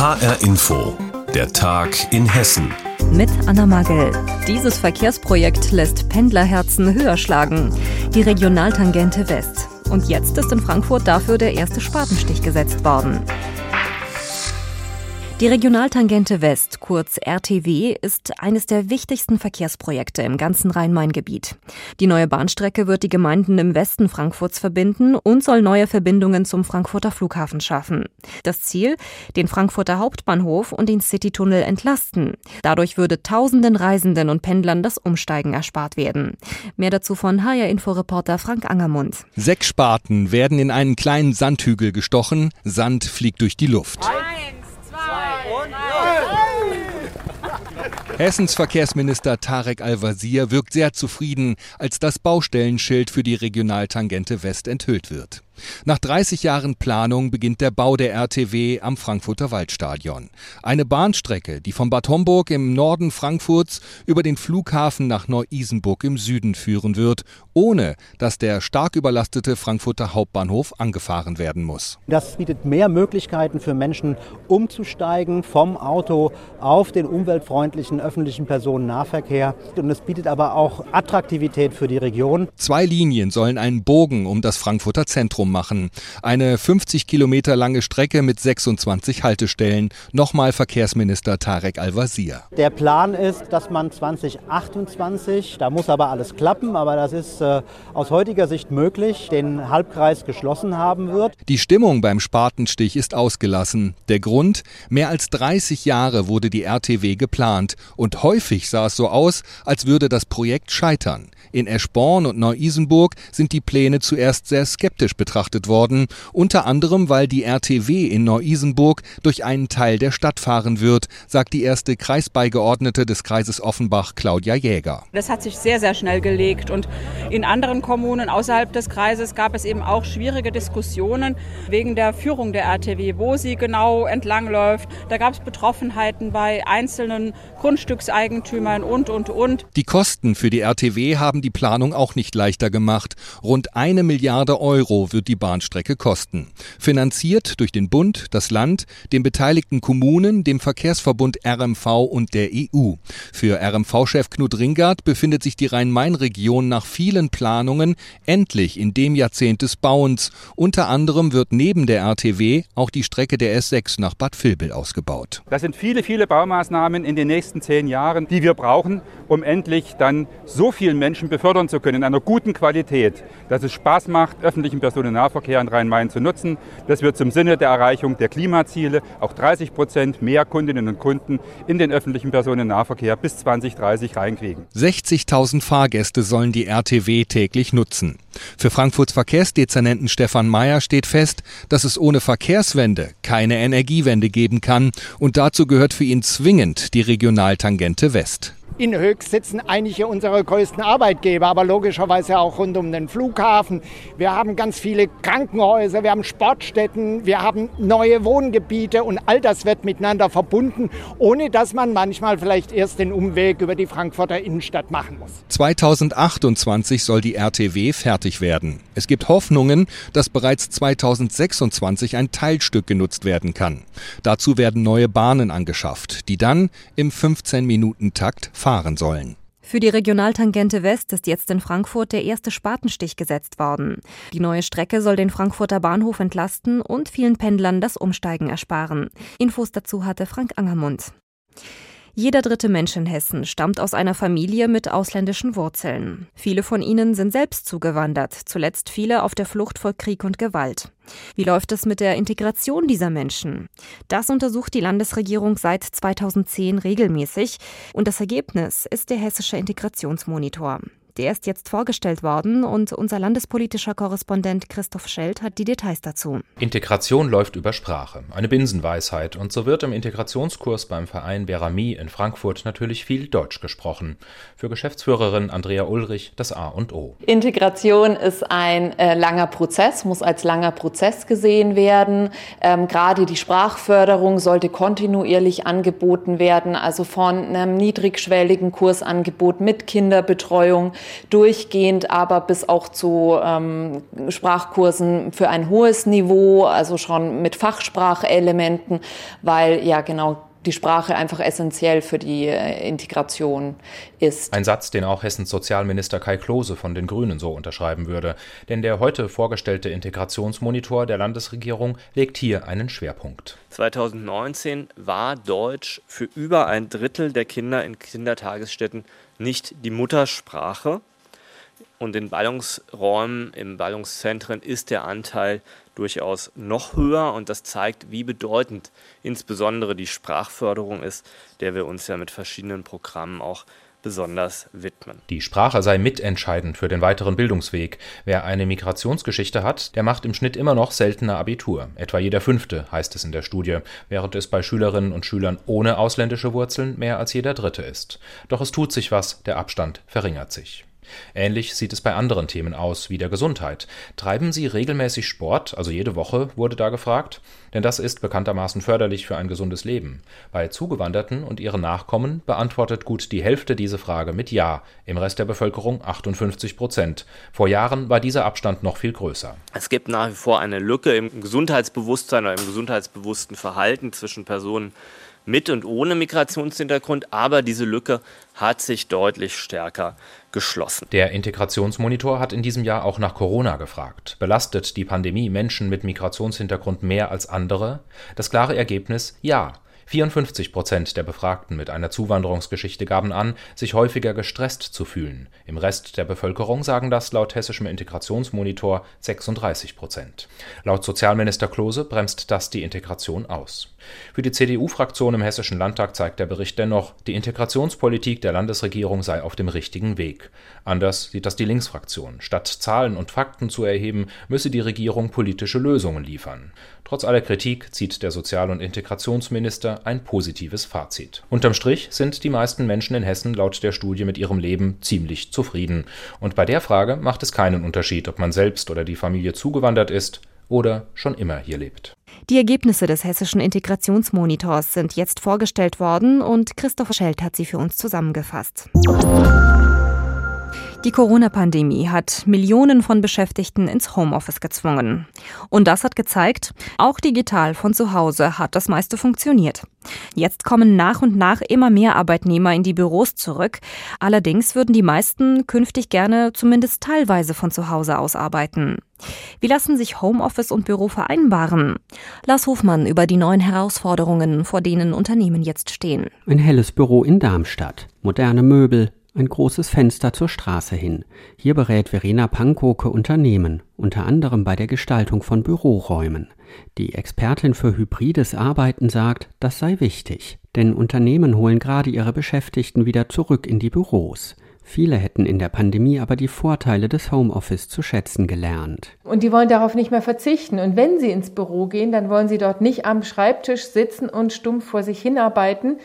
HR Info, der Tag in Hessen. Mit Anna Magel. Dieses Verkehrsprojekt lässt Pendlerherzen höher schlagen. Die Regionaltangente West. Und jetzt ist in Frankfurt dafür der erste Spatenstich gesetzt worden. Die Regionaltangente West, kurz RTW, ist eines der wichtigsten Verkehrsprojekte im ganzen Rhein-Main-Gebiet. Die neue Bahnstrecke wird die Gemeinden im Westen Frankfurts verbinden und soll neue Verbindungen zum Frankfurter Flughafen schaffen. Das Ziel? Den Frankfurter Hauptbahnhof und den Citytunnel entlasten. Dadurch würde tausenden Reisenden und Pendlern das Umsteigen erspart werden. Mehr dazu von HR Info-Reporter Frank Angermund. Sechs Spaten werden in einen kleinen Sandhügel gestochen. Sand fliegt durch die Luft. Hessens Verkehrsminister Tarek Al-Wazir wirkt sehr zufrieden, als das Baustellenschild für die Regionaltangente West enthüllt wird. Nach 30 Jahren Planung beginnt der Bau der RTW am Frankfurter Waldstadion. Eine Bahnstrecke, die von Bad Homburg im Norden Frankfurts über den Flughafen nach Neu-Isenburg im Süden führen wird, ohne dass der stark überlastete Frankfurter Hauptbahnhof angefahren werden muss. Das bietet mehr Möglichkeiten für Menschen umzusteigen vom Auto auf den umweltfreundlichen öffentlichen Personennahverkehr. Und es bietet aber auch Attraktivität für die Region. Zwei Linien sollen einen Bogen um das Frankfurter Zentrum machen. Eine 50 Kilometer lange Strecke mit 26 Haltestellen. Nochmal Verkehrsminister Tarek Al-Wazir. Der Plan ist, dass man 2028, da muss aber alles klappen, aber das ist äh, aus heutiger Sicht möglich, den Halbkreis geschlossen haben wird. Die Stimmung beim Spatenstich ist ausgelassen. Der Grund? Mehr als 30 Jahre wurde die RTW geplant und häufig sah es so aus, als würde das Projekt scheitern. In Eschborn und Neu-Isenburg sind die Pläne zuerst sehr skeptisch betrachtet worden, unter anderem weil die RTW in Neu-Isenburg durch einen Teil der Stadt fahren wird, sagt die erste Kreisbeigeordnete des Kreises Offenbach, Claudia Jäger. Das hat sich sehr, sehr schnell gelegt und in anderen Kommunen außerhalb des Kreises gab es eben auch schwierige Diskussionen wegen der Führung der RTW, wo sie genau entlangläuft. Da gab es Betroffenheiten bei einzelnen Grundstückseigentümern und, und, und. Die Kosten für die RTW haben haben die Planung auch nicht leichter gemacht. Rund eine Milliarde Euro wird die Bahnstrecke kosten. Finanziert durch den Bund, das Land, den beteiligten Kommunen, dem Verkehrsverbund RMV und der EU. Für RMV-Chef Knut Ringard befindet sich die Rhein-Main-Region nach vielen Planungen endlich in dem Jahrzehnt des Bauens. Unter anderem wird neben der RTW auch die Strecke der S6 nach Bad Vilbel ausgebaut. Das sind viele, viele Baumaßnahmen in den nächsten zehn Jahren, die wir brauchen, um endlich dann so vielen Menschen befördern zu können in einer guten Qualität, dass es Spaß macht, öffentlichen Personennahverkehr in Rhein-Main zu nutzen, dass wir zum Sinne der Erreichung der Klimaziele auch 30 Prozent mehr Kundinnen und Kunden in den öffentlichen Personennahverkehr bis 2030 reinkriegen. 60.000 Fahrgäste sollen die RTW täglich nutzen. Für Frankfurts Verkehrsdezernenten Stefan Mayer steht fest, dass es ohne Verkehrswende keine Energiewende geben kann und dazu gehört für ihn zwingend die Regionaltangente West in Höchst sitzen einige unserer größten Arbeitgeber, aber logischerweise auch rund um den Flughafen. Wir haben ganz viele Krankenhäuser, wir haben Sportstätten, wir haben neue Wohngebiete und all das wird miteinander verbunden, ohne dass man manchmal vielleicht erst den Umweg über die Frankfurter Innenstadt machen muss. 2028 soll die RTW fertig werden. Es gibt Hoffnungen, dass bereits 2026 ein Teilstück genutzt werden kann. Dazu werden neue Bahnen angeschafft, die dann im 15-Minuten-Takt fahren sollen. Für die Regionaltangente West ist jetzt in Frankfurt der erste Spatenstich gesetzt worden. Die neue Strecke soll den Frankfurter Bahnhof entlasten und vielen Pendlern das Umsteigen ersparen. Infos dazu hatte Frank Angermund. Jeder dritte Mensch in Hessen stammt aus einer Familie mit ausländischen Wurzeln. Viele von ihnen sind selbst zugewandert, zuletzt viele auf der Flucht vor Krieg und Gewalt. Wie läuft es mit der Integration dieser Menschen? Das untersucht die Landesregierung seit 2010 regelmäßig und das Ergebnis ist der hessische Integrationsmonitor. Der ist jetzt vorgestellt worden und unser landespolitischer Korrespondent Christoph Schelt hat die Details dazu. Integration läuft über Sprache, eine Binsenweisheit. Und so wird im Integrationskurs beim Verein Berami in Frankfurt natürlich viel Deutsch gesprochen. Für Geschäftsführerin Andrea Ulrich das A und O. Integration ist ein äh, langer Prozess, muss als langer Prozess gesehen werden. Ähm, gerade die Sprachförderung sollte kontinuierlich angeboten werden, also von einem niedrigschwelligen Kursangebot mit Kinderbetreuung durchgehend, aber bis auch zu ähm, Sprachkursen für ein hohes Niveau, also schon mit Fachsprachelementen, weil ja genau die Sprache einfach essentiell für die äh, Integration ist. Ein Satz, den auch Hessens Sozialminister Kai Klose von den Grünen so unterschreiben würde. Denn der heute vorgestellte Integrationsmonitor der Landesregierung legt hier einen Schwerpunkt. 2019 war Deutsch für über ein Drittel der Kinder in Kindertagesstätten nicht die Muttersprache. Und in Ballungsräumen, in Ballungszentren ist der Anteil durchaus noch höher und das zeigt, wie bedeutend insbesondere die Sprachförderung ist, der wir uns ja mit verschiedenen Programmen auch besonders widmen. Die Sprache sei mitentscheidend für den weiteren Bildungsweg. Wer eine Migrationsgeschichte hat, der macht im Schnitt immer noch seltener Abitur. Etwa jeder Fünfte, heißt es in der Studie, während es bei Schülerinnen und Schülern ohne ausländische Wurzeln mehr als jeder Dritte ist. Doch es tut sich was, der Abstand verringert sich. Ähnlich sieht es bei anderen Themen aus, wie der Gesundheit. Treiben Sie regelmäßig Sport, also jede Woche, wurde da gefragt? Denn das ist bekanntermaßen förderlich für ein gesundes Leben. Bei Zugewanderten und ihren Nachkommen beantwortet gut die Hälfte diese Frage mit Ja, im Rest der Bevölkerung 58 Prozent. Vor Jahren war dieser Abstand noch viel größer. Es gibt nach wie vor eine Lücke im Gesundheitsbewusstsein oder im gesundheitsbewussten Verhalten zwischen Personen, mit und ohne Migrationshintergrund, aber diese Lücke hat sich deutlich stärker geschlossen. Der Integrationsmonitor hat in diesem Jahr auch nach Corona gefragt. Belastet die Pandemie Menschen mit Migrationshintergrund mehr als andere? Das klare Ergebnis ja. 54 Prozent der Befragten mit einer Zuwanderungsgeschichte gaben an, sich häufiger gestresst zu fühlen. Im Rest der Bevölkerung sagen das laut hessischem Integrationsmonitor 36 Prozent. Laut Sozialminister Klose bremst das die Integration aus. Für die CDU-Fraktion im Hessischen Landtag zeigt der Bericht dennoch, die Integrationspolitik der Landesregierung sei auf dem richtigen Weg. Anders sieht das die Linksfraktion. Statt Zahlen und Fakten zu erheben, müsse die Regierung politische Lösungen liefern. Trotz aller Kritik zieht der Sozial- und Integrationsminister ein positives Fazit. Unterm Strich sind die meisten Menschen in Hessen laut der Studie mit ihrem Leben ziemlich zufrieden. Und bei der Frage macht es keinen Unterschied, ob man selbst oder die Familie zugewandert ist oder schon immer hier lebt. Die Ergebnisse des hessischen Integrationsmonitors sind jetzt vorgestellt worden und Christopher Schelt hat sie für uns zusammengefasst. Die Corona-Pandemie hat Millionen von Beschäftigten ins Homeoffice gezwungen. Und das hat gezeigt, auch digital von zu Hause hat das meiste funktioniert. Jetzt kommen nach und nach immer mehr Arbeitnehmer in die Büros zurück. Allerdings würden die meisten künftig gerne zumindest teilweise von zu Hause aus arbeiten. Wie lassen sich Homeoffice und Büro vereinbaren? Lars Hofmann über die neuen Herausforderungen, vor denen Unternehmen jetzt stehen. Ein helles Büro in Darmstadt, moderne Möbel, ein großes Fenster zur Straße hin. Hier berät Verena Pankoke Unternehmen, unter anderem bei der Gestaltung von Büroräumen. Die Expertin für hybrides Arbeiten sagt, das sei wichtig, denn Unternehmen holen gerade ihre Beschäftigten wieder zurück in die Büros. Viele hätten in der Pandemie aber die Vorteile des Homeoffice zu schätzen gelernt. Und die wollen darauf nicht mehr verzichten. Und wenn sie ins Büro gehen, dann wollen sie dort nicht am Schreibtisch sitzen und stumpf vor sich hinarbeiten,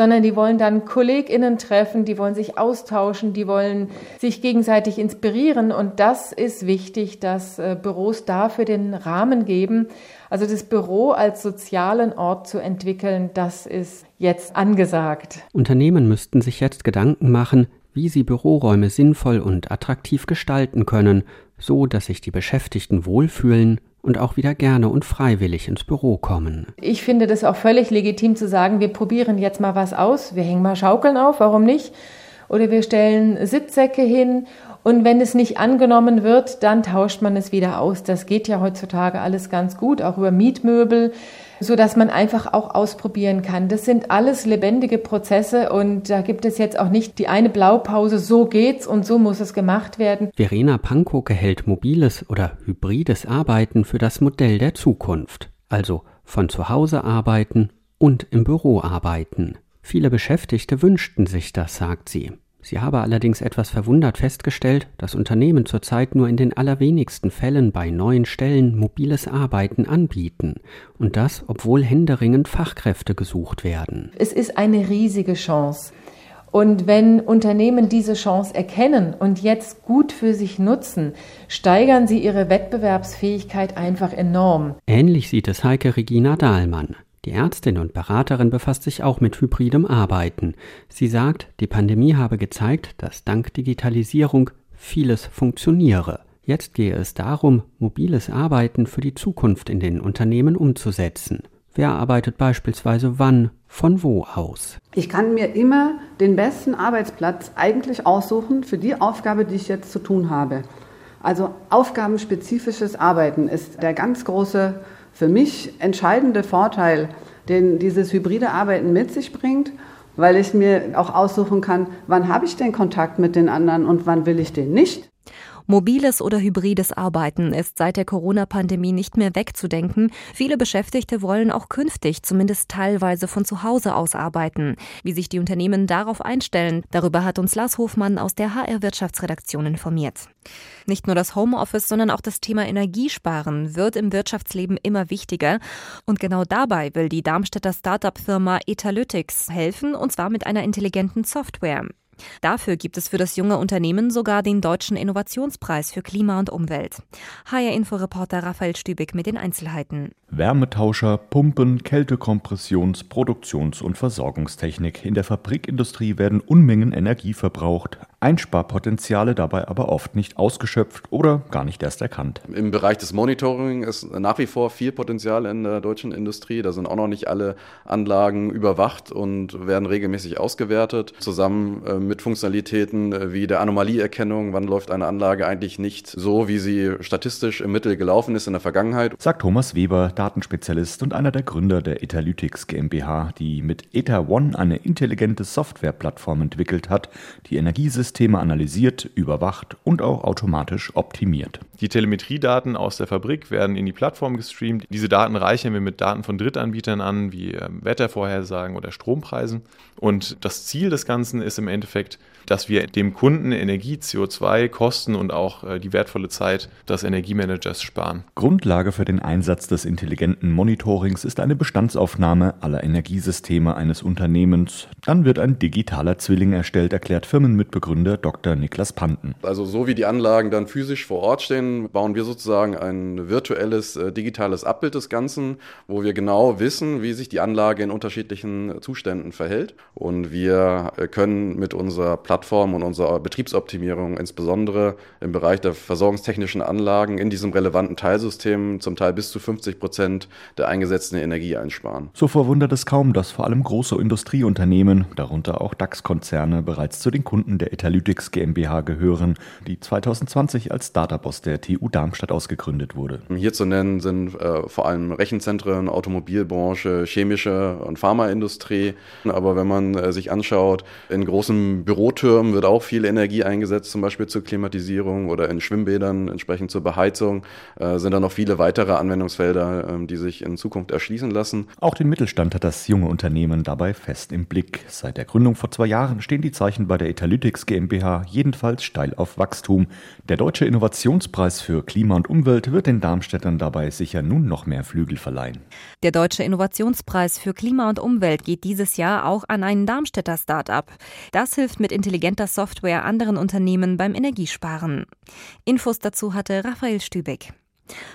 sondern die wollen dann KollegInnen treffen, die wollen sich austauschen, die wollen sich gegenseitig inspirieren. Und das ist wichtig, dass äh, Büros dafür den Rahmen geben. Also das Büro als sozialen Ort zu entwickeln, das ist jetzt angesagt. Unternehmen müssten sich jetzt Gedanken machen, wie sie Büroräume sinnvoll und attraktiv gestalten können, so dass sich die Beschäftigten wohlfühlen und auch wieder gerne und freiwillig ins Büro kommen. Ich finde das auch völlig legitim zu sagen, wir probieren jetzt mal was aus, wir hängen mal Schaukeln auf, warum nicht? Oder wir stellen Sitzsäcke hin und wenn es nicht angenommen wird, dann tauscht man es wieder aus. Das geht ja heutzutage alles ganz gut, auch über Mietmöbel so dass man einfach auch ausprobieren kann. Das sind alles lebendige Prozesse und da gibt es jetzt auch nicht die eine Blaupause, so geht's und so muss es gemacht werden. Verena Pankoke hält mobiles oder hybrides Arbeiten für das Modell der Zukunft. Also von zu Hause arbeiten und im Büro arbeiten. Viele Beschäftigte wünschten sich das, sagt sie. Sie habe allerdings etwas verwundert festgestellt, dass Unternehmen zurzeit nur in den allerwenigsten Fällen bei neuen Stellen mobiles Arbeiten anbieten, und das, obwohl händeringend Fachkräfte gesucht werden. Es ist eine riesige Chance. Und wenn Unternehmen diese Chance erkennen und jetzt gut für sich nutzen, steigern sie ihre Wettbewerbsfähigkeit einfach enorm. Ähnlich sieht es Heike Regina Dahlmann. Die Ärztin und Beraterin befasst sich auch mit hybridem Arbeiten. Sie sagt, die Pandemie habe gezeigt, dass dank Digitalisierung vieles funktioniere. Jetzt gehe es darum, mobiles Arbeiten für die Zukunft in den Unternehmen umzusetzen. Wer arbeitet beispielsweise wann, von wo aus? Ich kann mir immer den besten Arbeitsplatz eigentlich aussuchen für die Aufgabe, die ich jetzt zu tun habe. Also aufgabenspezifisches Arbeiten ist der ganz große, für mich entscheidende Vorteil, den dieses hybride Arbeiten mit sich bringt, weil ich mir auch aussuchen kann, wann habe ich den Kontakt mit den anderen und wann will ich den nicht. Mobiles oder hybrides Arbeiten ist seit der Corona-Pandemie nicht mehr wegzudenken. Viele Beschäftigte wollen auch künftig zumindest teilweise von zu Hause aus arbeiten. Wie sich die Unternehmen darauf einstellen, darüber hat uns Lars Hofmann aus der HR Wirtschaftsredaktion informiert. Nicht nur das Homeoffice, sondern auch das Thema Energiesparen wird im Wirtschaftsleben immer wichtiger. Und genau dabei will die Darmstädter Startup-Firma Etalytics helfen, und zwar mit einer intelligenten Software. Dafür gibt es für das junge Unternehmen sogar den Deutschen Innovationspreis für Klima und Umwelt. HR-Inforeporter Raphael Stübig mit den Einzelheiten. Wärmetauscher, Pumpen, Kältekompressions-, Produktions- und Versorgungstechnik. In der Fabrikindustrie werden Unmengen Energie verbraucht. Einsparpotenziale dabei aber oft nicht ausgeschöpft oder gar nicht erst erkannt. Im Bereich des Monitoring ist nach wie vor viel Potenzial in der deutschen Industrie. Da sind auch noch nicht alle Anlagen überwacht und werden regelmäßig ausgewertet. Zusammen äh, mit Funktionalitäten äh, wie der Anomalieerkennung, wann läuft eine Anlage eigentlich nicht so, wie sie statistisch im Mittel gelaufen ist in der Vergangenheit. Sagt Thomas Weber, Datenspezialist und einer der Gründer der Etalytics GmbH, die mit Eta One eine intelligente Softwareplattform entwickelt hat, die Energiesysteme analysiert, überwacht und auch automatisch optimiert. Die Telemetriedaten aus der Fabrik werden in die Plattform gestreamt. Diese Daten reichern wir mit Daten von Drittanbietern an, wie ähm, Wettervorhersagen oder Strompreisen. Und das Ziel des Ganzen ist im Endeffekt, dass wir dem Kunden Energie, CO2, Kosten und auch äh, die wertvolle Zeit des Energiemanagers sparen. Grundlage für den Einsatz des intelligenten Monitorings ist eine Bestandsaufnahme aller Energiesysteme eines Unternehmens. Dann wird ein digitaler Zwilling erstellt, erklärt Firmenmitbegründer Dr. Niklas Panten. Also so wie die Anlagen dann physisch vor Ort stehen, bauen wir sozusagen ein virtuelles äh, digitales Abbild des Ganzen, wo wir genau wissen, wie sich die Anlage in unterschiedlichen Zuständen verhält. Und wir äh, können mit unserer Plattform und unserer Betriebsoptimierung, insbesondere im Bereich der versorgungstechnischen Anlagen, in diesem relevanten Teilsystem zum Teil bis zu 50 Prozent der eingesetzten Energie einsparen. So verwundert es kaum, dass vor allem große Industrieunternehmen, darunter auch DAX-Konzerne, bereits zu den Kunden der Etalytics GmbH gehören, die 2020 als Startup aus der TU Darmstadt ausgegründet wurde. Hier zu nennen sind äh, vor allem Rechenzentren, Automobilbranche, chemische und Pharmaindustrie. Aber wenn man äh, sich anschaut, in großen Bürotürmen wird auch viel Energie eingesetzt, zum Beispiel zur Klimatisierung oder in Schwimmbädern entsprechend zur Beheizung. Äh, sind da noch viele weitere Anwendungsfelder, äh, die sich in Zukunft erschließen lassen. Auch den Mittelstand hat das junge Unternehmen dabei fest im Blick. Seit der Gründung vor zwei Jahren stehen die Zeichen bei der Etalytics GmbH jedenfalls steil auf Wachstum. Der Deutsche Innovationspreis für Klima und Umwelt wird den Darmstädtern dabei sicher nun noch mehr Flügel verleihen. Der Deutsche Innovationspreis für Klima und Umwelt geht dieses Jahr auch an einen Darmstädter Start-up. Das hilft mit intelligenter Software anderen Unternehmen beim Energiesparen. Infos dazu hatte Raphael Stübeck.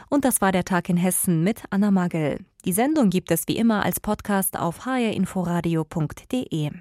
Und das war der Tag in Hessen mit Anna Magel. Die Sendung gibt es wie immer als Podcast auf hrinforadio.de.